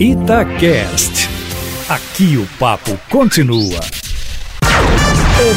Itacast. Aqui o papo continua.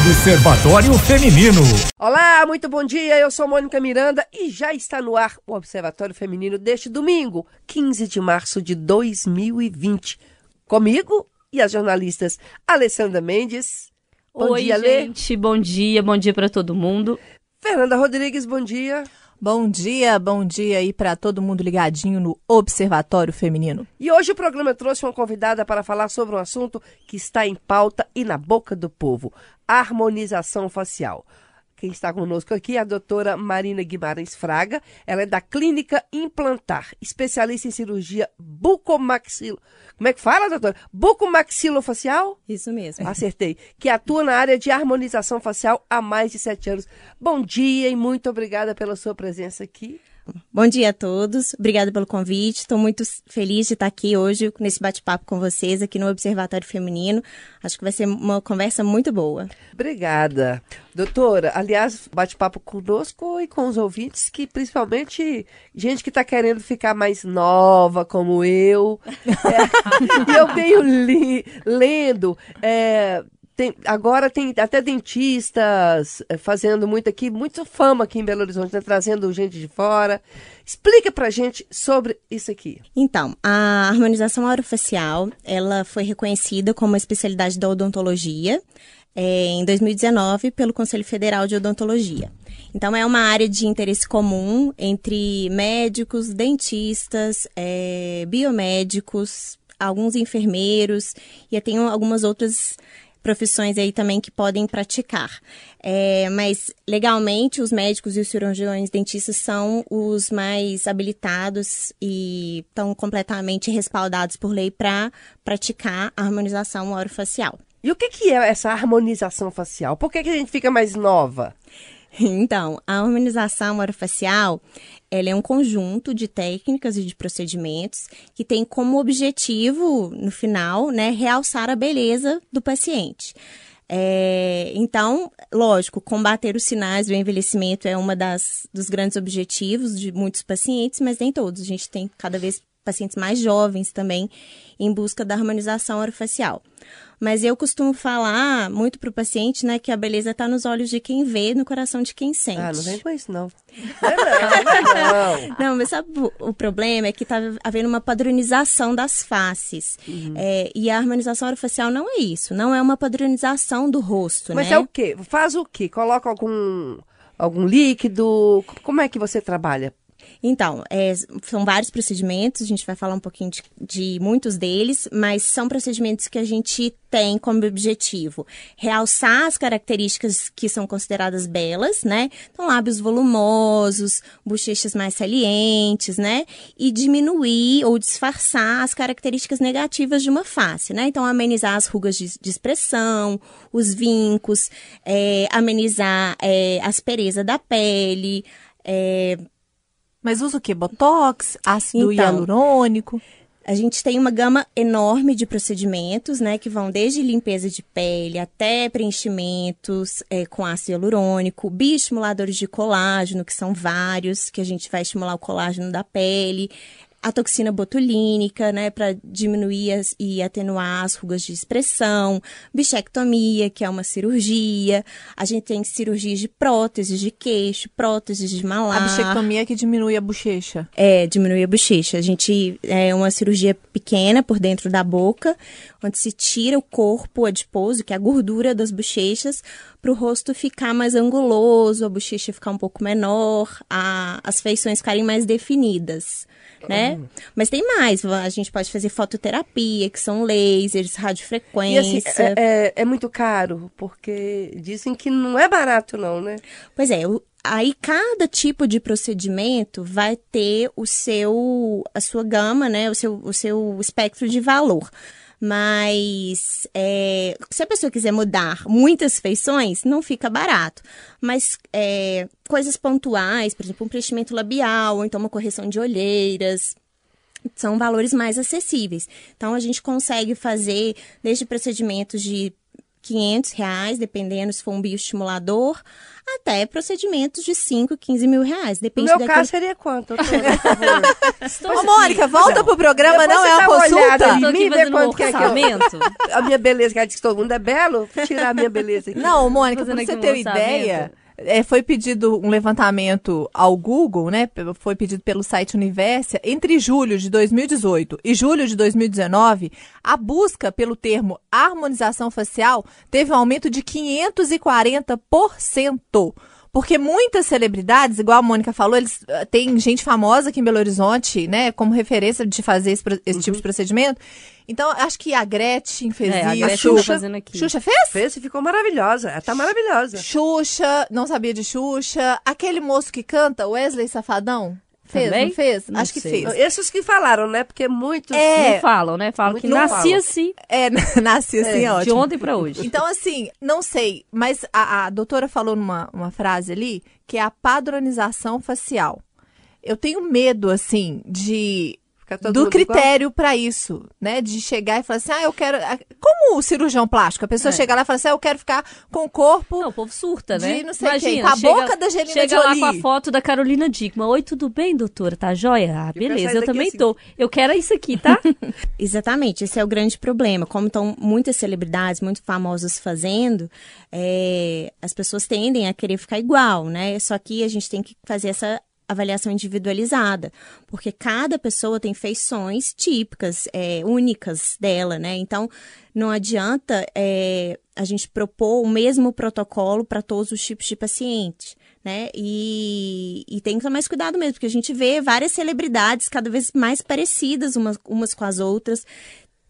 Observatório Feminino. Olá, muito bom dia. Eu sou Mônica Miranda e já está no ar o Observatório Feminino deste domingo, 15 de março de 2020. Comigo e as jornalistas Alessandra Mendes. Bom Oi, dia, gente. Lê. Bom dia, bom dia para todo mundo. Fernanda Rodrigues, bom dia. Bom dia, bom dia aí para todo mundo ligadinho no Observatório Feminino. E hoje o programa trouxe uma convidada para falar sobre um assunto que está em pauta e na boca do povo: harmonização facial. Quem está conosco aqui é a doutora Marina Guimarães Fraga. Ela é da Clínica Implantar, especialista em cirurgia bucomaxilo. Como é que fala, doutora? Bucomaxilofacial? Isso mesmo. Acertei. Que atua na área de harmonização facial há mais de sete anos. Bom dia e muito obrigada pela sua presença aqui. Bom dia a todos, obrigada pelo convite. Estou muito feliz de estar aqui hoje nesse bate-papo com vocês aqui no Observatório Feminino. Acho que vai ser uma conversa muito boa. Obrigada. Doutora, aliás, bate-papo conosco e com os ouvintes, que principalmente gente que está querendo ficar mais nova, como eu. É, e eu venho li, lendo. É, tem, agora tem até dentistas eh, fazendo muito aqui, muita fama aqui em Belo Horizonte, né? trazendo gente de fora. Explica pra gente sobre isso aqui. Então, a harmonização orofacial, ela foi reconhecida como uma especialidade da odontologia é, em 2019 pelo Conselho Federal de Odontologia. Então, é uma área de interesse comum entre médicos, dentistas, é, biomédicos, alguns enfermeiros e tem algumas outras profissões aí também que podem praticar. É, mas legalmente os médicos e os cirurgiões dentistas são os mais habilitados e estão completamente respaldados por lei para praticar a harmonização orofacial. E o que, que é essa harmonização facial? Por que, que a gente fica mais nova? Então, a harmonização orofacial ela é um conjunto de técnicas e de procedimentos que tem como objetivo, no final, né, realçar a beleza do paciente. É, então, lógico, combater os sinais do envelhecimento é das dos grandes objetivos de muitos pacientes, mas nem todos. A gente tem cada vez pacientes mais jovens também em busca da harmonização orofacial. Mas eu costumo falar muito para o paciente, né, que a beleza está nos olhos de quem vê, no coração de quem sente. Ah, não vem com isso, não. Não, não, não. não mas sabe o problema é que está havendo uma padronização das faces. Uhum. É, e a harmonização orofacial não é isso, não é uma padronização do rosto, mas né? é o quê? Faz o quê? Coloca algum algum líquido? Como é que você trabalha? Então, é, são vários procedimentos, a gente vai falar um pouquinho de, de, muitos deles, mas são procedimentos que a gente tem como objetivo realçar as características que são consideradas belas, né? Então, lábios volumosos, bochechas mais salientes, né? E diminuir ou disfarçar as características negativas de uma face, né? Então, amenizar as rugas de, de expressão, os vincos, é, amenizar é, a aspereza da pele, é, mas usa o que? Botox, ácido então, hialurônico? A gente tem uma gama enorme de procedimentos, né, que vão desde limpeza de pele até preenchimentos é, com ácido hialurônico, bioestimuladores de colágeno, que são vários, que a gente vai estimular o colágeno da pele, a toxina botulínica, né, para diminuir as, e atenuar as rugas de expressão, bichectomia, que é uma cirurgia, a gente tem cirurgias de próteses de queixo, próteses de malar. A bichectomia é que diminui a bochecha. É, diminui a bochecha. A gente é uma cirurgia pequena por dentro da boca, onde se tira o corpo adiposo, que é a gordura das bochechas, para o rosto ficar mais anguloso, a bochecha ficar um pouco menor, a, as feições ficarem mais definidas né? Uhum. Mas tem mais, a gente pode fazer fototerapia, que são lasers, radiofrequência. E assim, é, é, é muito caro, porque dizem que não é barato não, né? Pois é, aí cada tipo de procedimento vai ter o seu, a sua gama, né? O seu, o seu espectro de valor. Mas é, se a pessoa quiser mudar muitas feições, não fica barato. Mas é, coisas pontuais, por exemplo, um preenchimento labial, ou então uma correção de olheiras, são valores mais acessíveis. Então a gente consegue fazer desde procedimentos de 500 reais, dependendo se for um bioestimulador, até procedimentos de 5, 15 mil reais. No Depende meu daquele... caso seria quanto, doutora, por favor? Ô, Mônica, volta pro programa, Depois não é uma olhada consulta? em Tô mim, aqui vê fazendo um quanto que é que eu-. A minha beleza, que ela diz que todo mundo é belo, tirar a minha beleza aqui. Não, Mônica, pra você ter uma ideia, é, foi pedido um levantamento ao Google, né? Foi pedido pelo site Universa. Entre julho de 2018 e julho de 2019, a busca pelo termo harmonização facial teve um aumento de 540%. Porque muitas celebridades, igual a Mônica falou, eles eh, tem gente famosa aqui em Belo Horizonte, né, como referência de fazer esse, esse tipo de procedimento. Então, acho que a Gretchen fez É, a isso. Gretchen tá Xuxa. fazendo aqui. Xuxa fez? Fez e ficou maravilhosa. Ela tá maravilhosa. Xuxa, não sabia de Xuxa. Aquele moço que canta, Wesley Safadão, fez, Também? não fez? Não Acho que sei. fez. Esses que falaram, né? Porque muitos... É. Não falam, né? Falam que Não nasci falam. assim, É, nasci assim, de ótimo. ontem pra hoje. Então, assim, não sei, mas a, a doutora falou numa uma frase ali que é a padronização facial. Eu tenho medo, assim, de do critério pra isso, né? De chegar e falar assim, ah, eu quero. Como o cirurgião plástico, a pessoa É. chega lá e fala assim, ah, eu quero ficar com o corpo. Não, o povo surta, De né? não sei Imagina, quem, com a chega- boca da Angelina Chega lá Jolie. com a foto da Carolina Dickman. Oi, tudo bem, doutora? Tá joia? Ah, beleza, eu daqui também assim. tô. Eu quero isso aqui, tá? Exatamente, esse é o grande problema. Como estão muitas celebridades muito famosas fazendo, é, as pessoas tendem a querer ficar igual, né? Só que a gente tem que fazer essa avaliação individualizada, porque cada pessoa tem feições típicas, é, únicas dela, né? Então, não adianta é, a gente propor o mesmo protocolo para todos os tipos de paciente. Né? E, e tem que tomar mais cuidado mesmo, porque a gente vê várias celebridades cada vez mais parecidas umas, umas com as outras.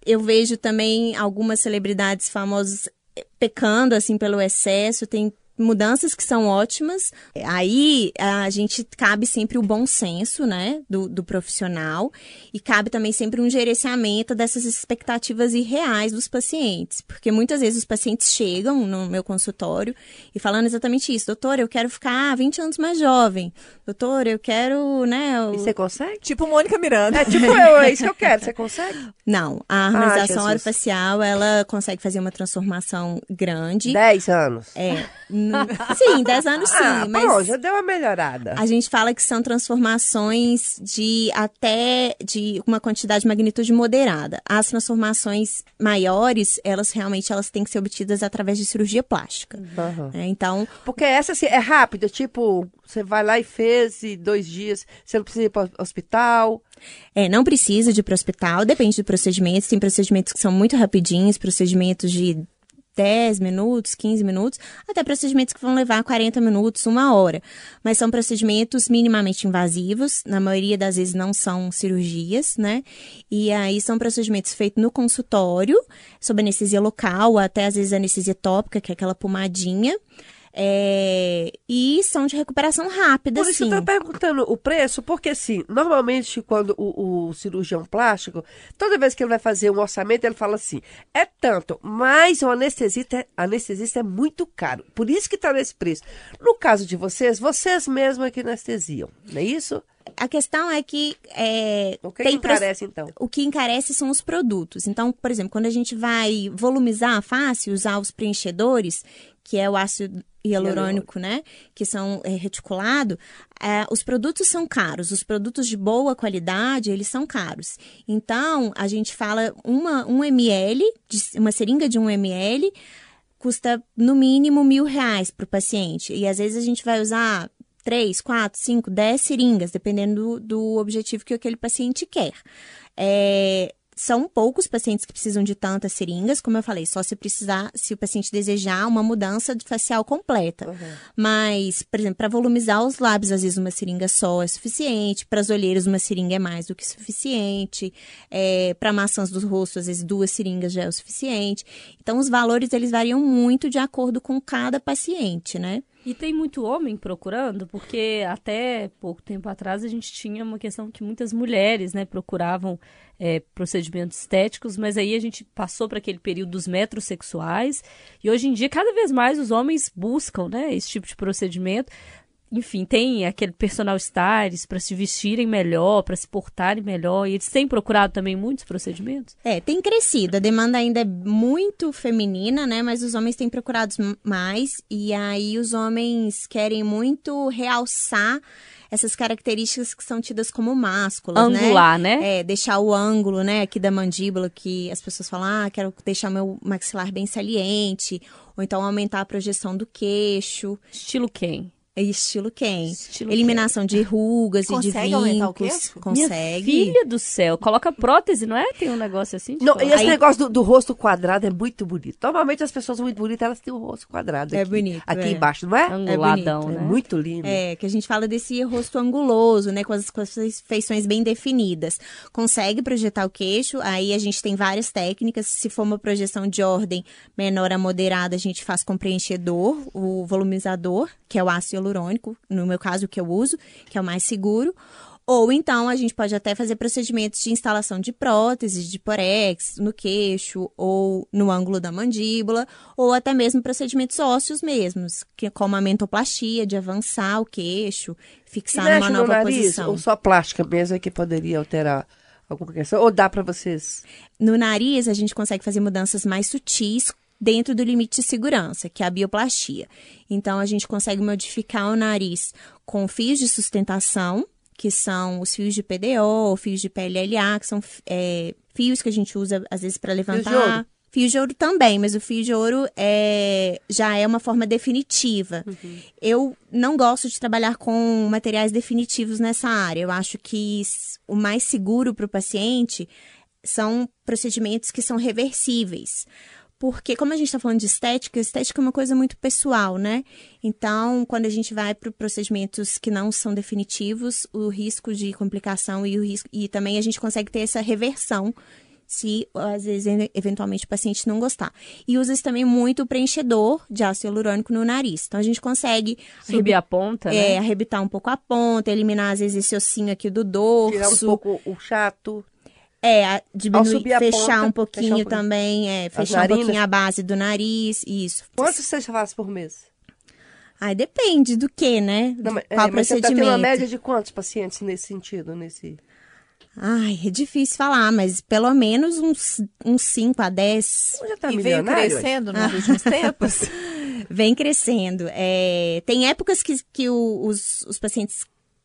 Eu vejo também algumas celebridades famosas eh, pecando assim pelo excesso, tem mudanças que são ótimas. Aí a gente cabe sempre o bom senso, né, do, do profissional e cabe também sempre um gerenciamento dessas expectativas irreais dos pacientes, porque muitas vezes os pacientes chegam no meu consultório e falando exatamente isso, doutor, eu quero ficar 20 anos mais jovem, doutor, eu quero, né, eu- E você consegue? Tipo Mônica Miranda. É tipo eu, é isso que eu quero. Você consegue? não, a harmonização Jesus. orofacial, ela consegue fazer uma transformação grande. 10 anos. É, sim, 10 anos sim, ah, mas bom, já deu uma melhorada. a gente fala que são transformações de até de uma quantidade de magnitude moderada. As transformações maiores, elas realmente elas têm que ser obtidas através de cirurgia plástica. Aham. né? Então, Porque essa assim, é rápida, tipo, você vai lá e fez e dois dias, você não precisa ir para o hospital. É, não precisa de ir para o hospital, depende do procedimento. Tem procedimentos que são muito rapidinhos, procedimentos de 10 minutos, 15 minutos, até procedimentos que vão levar 40 minutos, uma hora. Mas são procedimentos minimamente invasivos, na maioria das vezes não são cirurgias, né? E aí são procedimentos feitos no consultório, sob anestesia local, até às vezes anestesia tópica, que é aquela pomadinha. É, e são de recuperação rápida, Por isso sim. eu tô perguntando o preço, porque assim, normalmente quando o, o cirurgião plástico, toda vez que ele vai fazer um orçamento, ele fala assim, é tanto, mas o anestesista, anestesista é muito caro, por isso que tá nesse preço. No caso de vocês, vocês mesmos é que anestesiam, não é isso? A questão é que é, O que, tem que pro- encarece então? o que encarece são os produtos. Então, por exemplo, quando a gente vai volumizar a face, usar os preenchedores, que é o ácido hialurônico, né? Que são é, reticulado, é, os produtos são caros. Os produtos de boa qualidade, eles são caros. Então, a gente fala uma, um ml, de- uma seringa de um ml, custa no mínimo mil reais para o paciente. E às vezes a gente vai usar três, quatro, cinco, dez seringas, dependendo do, do objetivo que aquele paciente quer. É, são poucos pacientes que precisam de tantas seringas, como eu falei, só se precisar, se o paciente desejar uma mudança facial completa. Mas, por exemplo, para volumizar os lábios, às vezes uma seringa só é suficiente. Para as olheiras, uma seringa é mais do que suficiente. É, para maçãs do rosto, às vezes duas seringas já é o suficiente. Então, os valores eles variam muito de acordo com cada paciente, né? E tem muito homem procurando, porque até pouco tempo atrás a gente tinha uma questão que muitas mulheres, né, procuravam é, procedimentos estéticos, mas aí a gente passou para aquele período dos metrosexuais e hoje em dia cada vez mais os homens buscam, né, esse tipo de procedimento. Enfim, tem aquele personal stylist para se vestirem melhor, para se portarem melhor. E eles têm procurado também muitos procedimentos? É, tem crescido. A demanda ainda é muito feminina, né? Mas os homens têm procurado mais. E aí os homens querem muito realçar essas características que são tidas como másculas, Angular, né? né? É, deixar o ângulo, né, aqui da mandíbula, que as pessoas falam, ah, quero deixar meu maxilar bem saliente, ou então aumentar a projeção do queixo. Estilo quem? É estilo quem? Estilo Eliminação de rugas Consegue e de aumentar o vincos. queixo? Consegue. Minha filha do céu, coloca prótese, não é? Tem um negócio assim? Não, e esse Aí- negócio do, do rosto quadrado é muito bonito. Normalmente as pessoas muito bonitas, elas têm o rosto quadrado É aqui, bonito, aqui é. embaixo, não é? Anguladão, bonito, É né? muito lindo. É, que a gente fala desse rosto anguloso, né, com as, com as feições bem definidas. Consegue projetar o queixo, aí a gente tem várias técnicas. Se for uma projeção de ordem menor a moderada, a gente faz com preenchedor, o volumizador, que é o ácido hialurônico, no meu caso, o que eu uso, que é o mais seguro. Ou então a gente pode até fazer procedimentos de instalação de próteses, de porex no queixo ou no ângulo da mandíbula, ou até mesmo procedimentos ósseos mesmos, que como a mentoplastia, de avançar o queixo, E fixar mexe numa no nova nariz, posição. ou só plástica mesmo é que poderia alterar alguma questão? Ou dá pra vocês? No nariz, a gente consegue fazer mudanças mais sutis dentro do limite de segurança, que é a bioplastia. Então, a gente consegue modificar o nariz com fios de sustentação, que são os fios de PDO, fios de PLLA, que são é, fios que a gente usa, às vezes, para levantar. de ouro? Fio de ouro também, mas o fio de ouro é, já é uma forma definitiva. Eu não gosto de trabalhar com materiais definitivos nessa área. Eu acho que o mais seguro para o paciente são procedimentos que são reversíveis. Porque, como a gente está falando de estética, estética é uma coisa muito pessoal, né? Então, quando a gente vai para procedimentos que não são definitivos, o risco de complicação e o risco. E também a gente consegue ter essa reversão se, às vezes, eventualmente o paciente não gostar. E usa-se também muito o preenchedor de ácido hialurônico no nariz. Então, a gente consegue Subir a ponta, é, né? arrebitar um pouco a ponta, eliminar, às vezes, esse ossinho aqui do dorso. Tirar um pouco o chato. É, diminuir, fechar ponta, um fechar um pouquinho pouquinho. também, é, fechar um pouquinho a base do nariz, isso. Quantos você faz por mês? Aí depende do que, né? Não, mas, Qual é, mas você tá procedimento. tendo uma média de quantos pacientes nesse sentido? Nesse... Ai, é difícil falar, mas pelo menos uns, uns 5 a 10 Já tá e milionário? crescendo nos últimos tempos. vem crescendo. É, tem épocas que, que o- os, os pacientes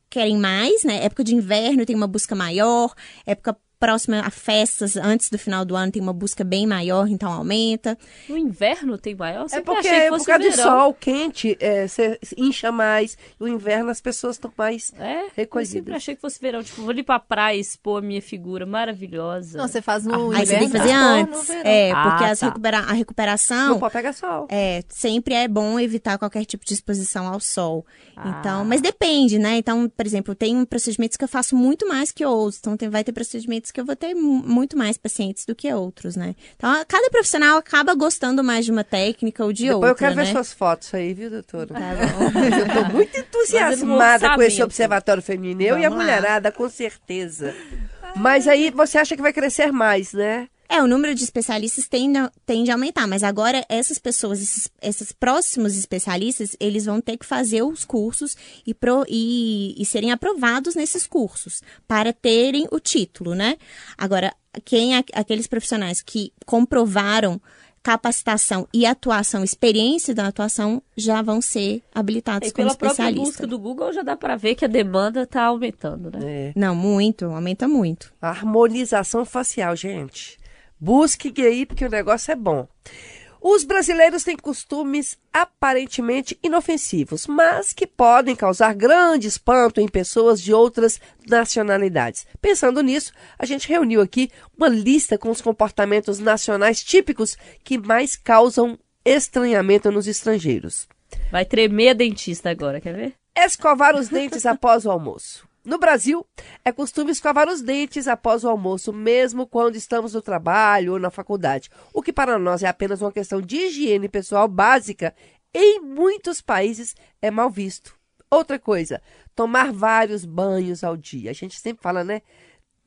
querem mais, né? Época de inverno tem uma busca maior, época próxima a festas, antes do final do ano, tem uma busca bem maior, então aumenta. No inverno tem maior? Eu É sempre porque achei que é por fosse causa do verão. sol quente, é, você incha mais. E o inverno as pessoas estão mais É, eu recolhidas. sempre achei que fosse verão. Tipo, vou ali pra praia expor a minha figura maravilhosa. Não, você faz no Aí você tem que inverno, fazer no antes. É, Ah, porque as tá. recupera- a recuperação Não pode pegar sol. É, sempre é bom evitar qualquer tipo de exposição ao sol. Ah. Então, mas depende, né? Então, por exemplo, tem procedimentos que eu faço muito mais que outros. Então, tem- vai ter procedimentos que eu vou ter mu- muito mais pacientes do que outros, né? Então, cada profissional acaba gostando mais de uma técnica ou de Depois outra, eu quero né? ver suas fotos aí, viu, doutora? Tá bom. Eu tô muito entusiasmada com esse orçamento. observatório feminino. Eu e a Vamos lá. mulherada, com certeza. Mas aí você acha que vai crescer mais, né? É, o número de especialistas tende a, tende a aumentar, mas agora essas pessoas, esses, esses próximos especialistas, eles vão ter que fazer os cursos e, pro- e- e serem aprovados nesses cursos para terem o título, né? Agora, quem é aqueles profissionais que comprovaram capacitação e atuação, experiência da atuação, já vão ser habilitados E como pela própria especialistas. busca do Google já dá pra ver que a demanda tá aumentando, né? É. Não, muito, aumenta muito. Harmonização facial, gente. Busque aí, porque o negócio é bom. Os brasileiros têm costumes aparentemente inofensivos, mas que podem causar grande espanto em pessoas de outras nacionalidades. Pensando nisso, a gente reuniu aqui uma lista com os comportamentos nacionais típicos que mais causam estranhamento nos estrangeiros. Vai tremer a dentista agora, quer ver? Escovar os dentes após o almoço. No Brasil, é costume escovar os dentes após o almoço, mesmo quando estamos no trabalho ou na faculdade, o que para nós é apenas uma questão de higiene pessoal básica, em muitos países é mal visto. Outra coisa, tomar vários banhos ao dia. A gente sempre fala, né?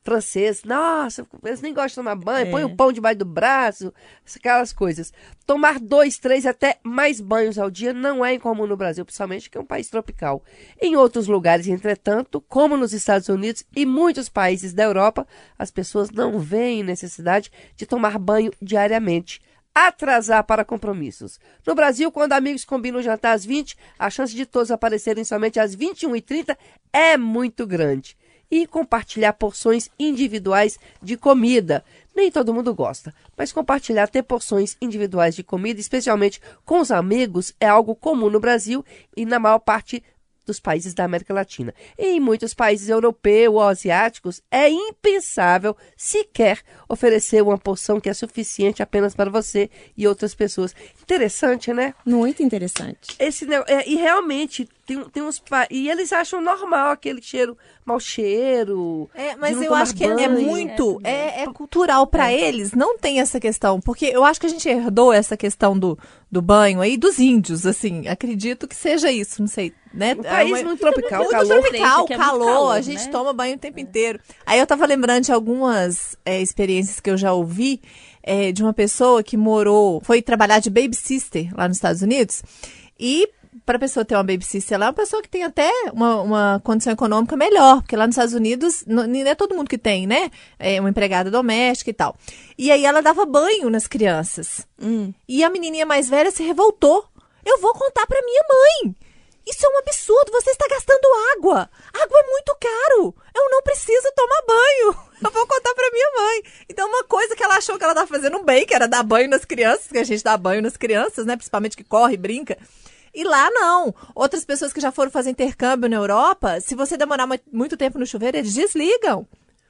Francês, nossa, eles nem gostam de tomar banho, põe o pão debaixo do braço, aquelas coisas. Tomar dois, três, até mais banhos ao dia não é incomum no Brasil, principalmente que é um país tropical. Em outros lugares, entretanto, como nos Estados Unidos e muitos países da Europa, as pessoas não veem necessidade de tomar banho diariamente atrasar para compromissos. No Brasil, quando amigos combinam jantar às 20, a chance de todos aparecerem somente às 21h30 é muito grande. E compartilhar porções individuais de comida. Nem todo mundo gosta, mas compartilhar ter porções individuais de comida, especialmente com os amigos, é algo comum no Brasil e na maior parte dos países da América Latina. E em muitos países europeus ou asiáticos, é impensável sequer oferecer uma porção que é suficiente apenas para você e outras pessoas. Interessante, né? Muito interessante. Esse, é, e realmente, tem, tem uns. E eles acham normal aquele cheiro, mau cheiro. É, mas eu acho que é muito, é, é cultural pra eles, não tem essa questão, porque eu acho que a gente herdou essa questão do, do banho aí dos índios, assim, acredito que seja isso, não sei, né? Um país É uma- muito tropical, muito calor. tropical, é calor, calor, a gente né? toma banho o tempo inteiro. Aí eu tava lembrando de algumas é, experiências que eu já ouvi é, de uma pessoa que morou, foi trabalhar de baby sister lá nos Estados Unidos e para a pessoa ter uma baby sister lá, é uma pessoa que tem até uma, uma condição econômica melhor, porque lá nos Estados Unidos não, é todo mundo que tem, né? É uma empregada doméstica e tal. E aí ela dava banho nas crianças. E a menininha mais velha se revoltou. Eu vou contar para minha mãe. Isso é um absurdo, você está gastando água. Água é muito caro. Eu não preciso tomar banho. Eu vou contar pra minha mãe. Então, uma coisa que ela achou que ela estava fazendo bem, que era dar banho nas crianças, que a gente dá banho nas crianças, né? Principalmente que corre e brinca. E lá não. Outras pessoas que já foram fazer intercâmbio na Europa, se você demorar mu- muito tempo no chuveiro, eles desligam.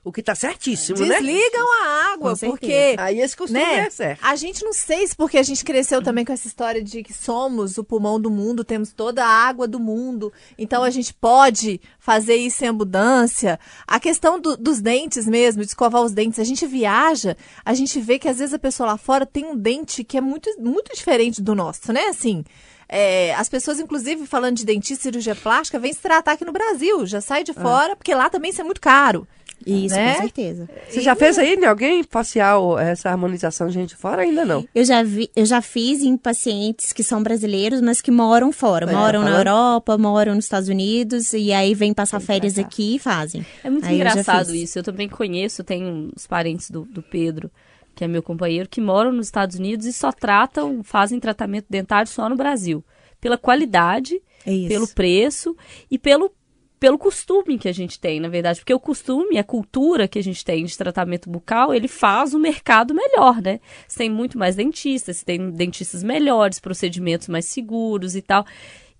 O que tá certíssimo, né? Desligam a água, porque Aí esse costume né? é certo. A gente não sei se porque a gente cresceu também com essa história de que somos o pulmão do mundo, temos toda a água do mundo, então a gente pode fazer isso sem abundância. A questão do- dos dentes mesmo, de escovar os dentes, a gente viaja, a gente vê que às vezes a pessoa lá fora tem um dente que é muito, muito diferente do nosso, né? Assim. é, as pessoas, inclusive, falando de dentista e cirurgia plástica, vêm se tratar aqui no Brasil, já sai de fora, porque lá também isso é muito caro. Isso, Né? com certeza. Você já fez aí em alguém facial essa harmonização de gente fora? Ainda não. Eu já, vi, eu já fiz em pacientes que são brasileiros, mas que moram fora. É, moram na falando. Europa, moram nos Estados Unidos, e aí vêm passar férias pra cá. aqui e fazem. É muito Aí eu engraçado fiz. isso. Eu também conheço, tenho uns parentes do, do Pedro, que é meu companheiro, que moram nos Estados Unidos e só tratam, fazem tratamento dentário só no Brasil. Pela qualidade, É pelo preço e pelo, pelo costume que a gente tem, na verdade. Porque o costume, a cultura que a gente tem de tratamento bucal, ele faz o mercado melhor, né? Você tem muito mais dentistas, você tem dentistas melhores, procedimentos mais seguros e tal.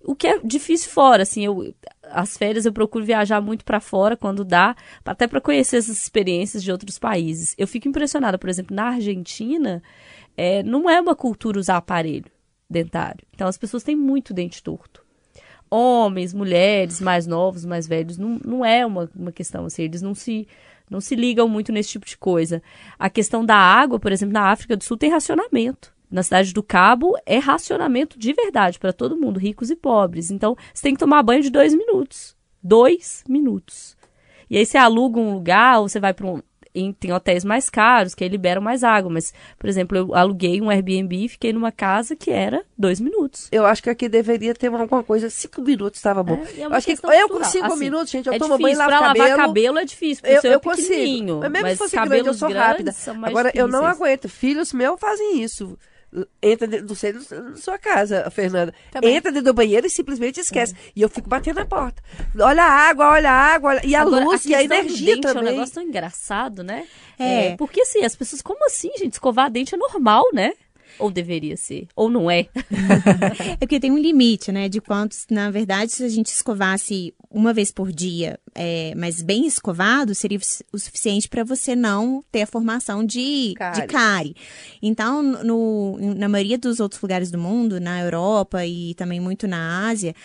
O que é difícil fora, assim, eu, as férias eu procuro viajar muito para fora quando dá, até para conhecer essas experiências de outros países. Eu fico impressionada, por exemplo, na Argentina, é, não é uma cultura usar aparelho dentário. Então as pessoas têm muito dente torto. Homens, mulheres, mais novos, mais velhos, não, não é uma, uma questão assim, eles não se, não se ligam muito nesse tipo de coisa. A questão da água, por exemplo, na África do Sul tem racionamento. Na cidade do Cabo é racionamento de verdade para todo mundo, ricos e pobres. Então você tem que tomar banho de dois minutos. Dois minutos. E aí você aluga um lugar ou você vai para um. Em- tem hotéis mais caros que aí liberam mais água. Mas, por exemplo, eu aluguei um Airbnb e fiquei numa casa que era dois minutos. Eu acho que aqui deveria ter alguma coisa. Cinco minutos estava bom. É, é eu acho que eu com cinco Assim, minutos, gente, eu é tomo banho e difícil. lavo pra cabelo. lavar cabelo é difícil, porque Eu, é eu consigo. pequenininho. Mas mesmo se fosse grande, eu sou rápida. Agora, eu não difíceis. aguento. Filhos meus fazem isso. Entra dentro do seio da sua casa, Fernanda. Também. Entra dentro do banheiro e simplesmente esquece. E eu fico batendo na porta. Olha a água, olha a água, olha- e a Agora, luz, e a questão do energia dente É um também. negócio tão engraçado, né? É. Porque assim, as pessoas, como assim, gente? Escovar dente é normal, né? Ou deveria ser. Ou não é. É porque tem um limite, né? De quantos, na verdade, se a gente escovasse uma vez por dia, é, mas bem escovado, seria o suficiente para você não ter a formação de Cárie. de cárie. Então, no, na maioria dos outros lugares do mundo, na Europa e também muito na Ásia,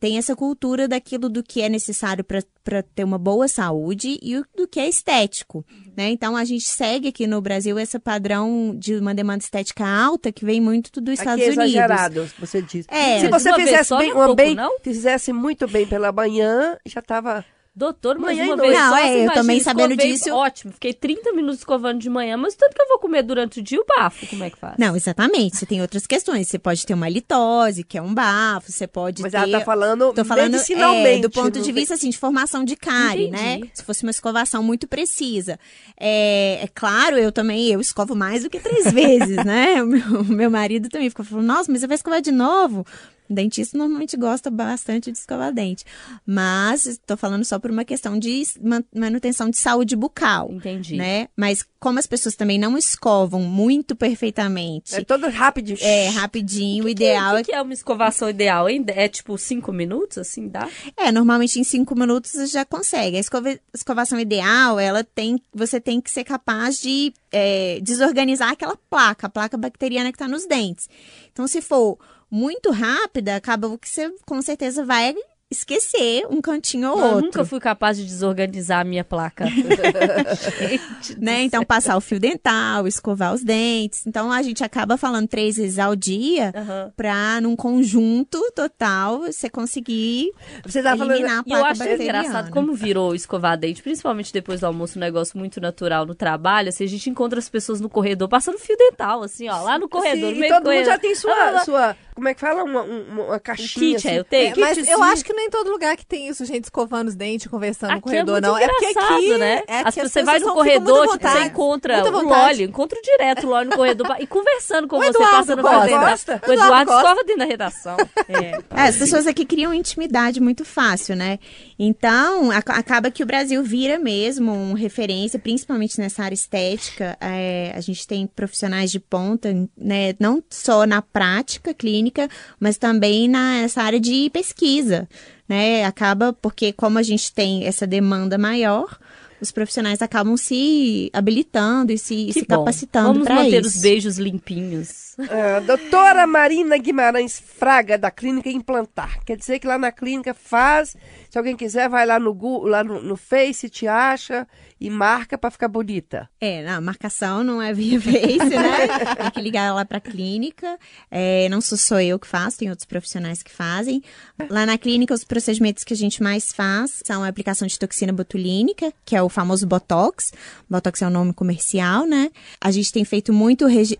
tem essa cultura daquilo do que é necessário para ter uma boa saúde e do que é estético. Né? Então, a gente segue aqui no Brasil esse padrão de uma demanda estética alta que vem muito dos Estados Aqui é Unidos. exagerado, você diz. É. Se você fizesse bem, não uma pouco, bem, não? fizesse muito bem pela manhã, já estava Doutor, mas Manhã e uma vez Não, só, é, eu imagina, também sabendo disso- Ótimo, fiquei 30 minutos escovando de manhã, mas tanto que eu vou comer durante o dia, o bafo, como é que faz? Não, exatamente. Você tem outras questões. Você pode ter uma litose, que é um bafo, você pode Mas ter... ela tá falando, Tô falando medicinalmente. é, do ponto de vista assim, de formação de cárie, Entendi. né? Se fosse uma escovação muito precisa. É, é claro, eu também, eu escovo mais do que três vezes, né? O meu, o meu marido também ficou falando, nossa, mas você vai escovar de novo? O dentista normalmente gosta bastante de escovar dente. Mas estou falando só por uma questão de man- manutenção de saúde bucal. Entendi. Né? Mas como as pessoas também não escovam muito perfeitamente, É todo rápido. é, rapidinho, o ideal O é que, que é uma escovação ideal? hein? É tipo 5 minutos, assim, dá? É, normalmente em cinco minutos você já consegue. A escova- escovação ideal, ela tem, você tem que ser capaz de é, desorganizar aquela placa, a placa bacteriana que está nos dentes. Então, se for muito rápida, acaba que você com certeza vai esquecer um cantinho ou Eu outro. nunca fui capaz de desorganizar a minha placa. Gente, né? Então, passar o fio dental, escovar os dentes. Então, a gente acaba falando três vezes ao dia Aham. pra, num conjunto total, você conseguir Você tá falando. eliminar a E eu placa acho bacteriana. engraçado como virou escovar dente, principalmente depois do almoço, um negócio muito natural no trabalho. Assim, a gente encontra as pessoas no corredor passando fio dental, assim, ó, lá no corredor. Sim, no e meio todo do mundo já tem Ah, sua, lá. sua. Como é que fala? Uma, uma, uma caixinha. kit, assim. é, eu tenho. É, mas eu acho que nem todo lugar que tem isso, gente escovando os dentes, conversando no Aqui é corredor, muito não. É porque aqui, né? é As- que as você vai pessoas no corredor, tipo, você vontade. encontra Muita o. Lólio, encontra direto o Lólio no corredor e conversando com O você, Eduardo passando gosta. por dentro. Gosta? O Eduardo Eduardo escova dentro da redação. É. É, as pessoas aqui criam intimidade muito fácil, né? Então, ac- acaba que o Brasil vira mesmo um referência, principalmente nessa área estética. É, a gente tem profissionais de ponta, né? Não só na prática clínica, mas também na- nessa área de pesquisa, né? Acaba porque, como a gente tem essa demanda maior, os profissionais acabam se habilitando e se, se capacitando Vamos para manter isso. os beijos limpinhos. Ah, doutora Marina Guimarães Fraga, da Clínica Implantar. Quer dizer que lá na clínica faz. Se alguém quiser, vai lá no Google, lá no, no Face, te acha e marca pra ficar bonita. É, não, a marcação não é via Face, né? Tem que ligar lá pra clínica. É, não sou só eu que faço, tem outros profissionais que fazem. Lá na clínica, os procedimentos que a gente mais faz são a aplicação de toxina botulínica, que é o famoso Botox. Botox é o nome comercial, né? A gente tem feito muito o regi-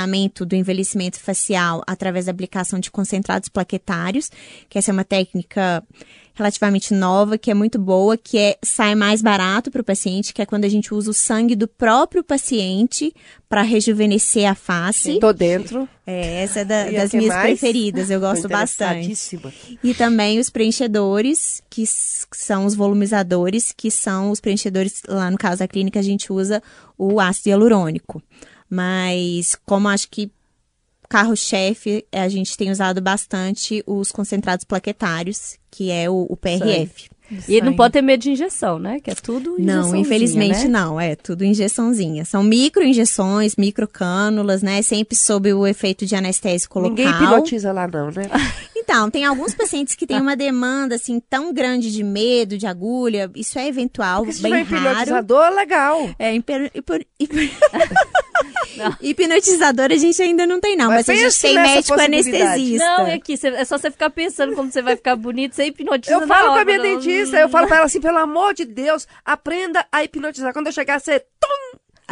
o gerenciamento do envelhecimento facial através da aplicação de concentrados plaquetários, que essa é uma técnica relativamente nova, que é muito boa, que é sai mais barato para o paciente, que é quando a gente usa o sangue do próprio paciente para rejuvenescer a face. Tô dentro. É, essa é da- das minhas mais? preferidas, eu gosto bastante. E também os preenchedores, que são os volumizadores, que são os preenchedores, lá no caso da clínica, a gente usa o ácido hialurônico. Mas, como acho que carro-chefe, a gente tem usado bastante os concentrados plaquetários, que é o, o PRF. E não pode ter medo de injeção, né? Que é tudo Não, injeçãozinha, infelizmente né? não. É tudo injeçãozinha. São micro-injeções, microcânulas, né? Sempre sob o efeito de anestésico local. Ninguém hipnotiza lá, não, né? Então, tem alguns pacientes que têm uma demanda, assim, tão grande de medo, de agulha. Isso é eventual, Porque se bem tiver raro. hipnotizador, legal. É, hiper, hiper, hiper- hipnotizador a gente ainda não tem, não. Mas Mas, a gente tem médico anestesista. Não, é aqui, cê- é só você ficar pensando como você vai ficar bonito, você hipnotiza Eu falo com a minha não- dentista, eu falo pra ela assim, pelo amor de Deus, aprenda a hipnotizar. Quando eu chegar, você... Tum!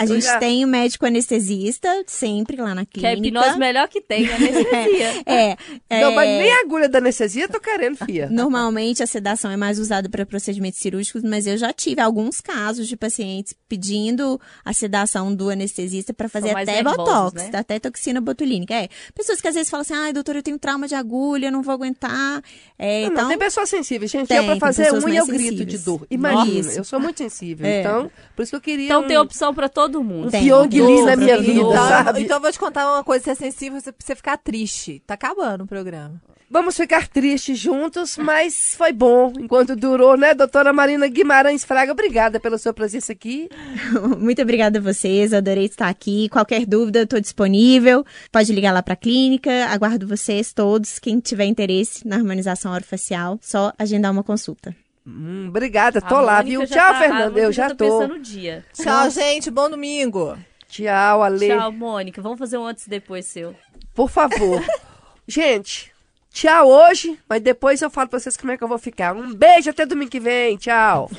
A gente já- tem o médico anestesista, sempre lá na Que é a clínica. hipnose melhor que tem, anestesia. É, é, Não, mas nem a agulha da anestesia eu tô querendo, fia. Normalmente a sedação é mais usada para procedimentos cirúrgicos, mas eu já tive alguns casos de pacientes pedindo a sedação do anestesista para fazer até nervosos, botox, né? até toxina botulínica. É, pessoas que às vezes falam assim: "Ai, doutor, eu tenho trauma de agulha, não vou aguentar". É, Não, então não, tem pessoas sensíveis, gente. Tem, eu pra fazer unha eu grito de sensíveis. dor. Imagina, Isso. eu sou muito sensível. É. Então, por isso que eu queria. Então um- tem opção pra todo mundo. um Tem. Pyong Lee na minha vida. Então, sabe? então eu vou te contar uma coisa, você é sensível, você, você ficar triste. Tá acabando o programa. Vamos ficar tristes juntos, mas foi bom enquanto durou, né, doutora Marina Guimarães Fraga? Obrigada pela sua presença aqui. Muito obrigada a vocês, adorei estar aqui. Qualquer dúvida, estou disponível. Pode ligar lá para a clínica. Aguardo vocês todos. Quem tiver interesse na harmonização orofacial, só agendar uma consulta. Hum, obrigada, A tô lá, Mônica viu? já Tchau, tá- a Fernanda, Mônica eu já tô. dia. Tchau, gente. Bom domingo. Tchau, Ale. Tchau, Mônica. Vamos fazer um antes e depois seu. Por favor. Gente, tchau hoje, mas depois eu falo pra vocês como é que eu vou ficar. Um beijo até domingo que vem. Tchau.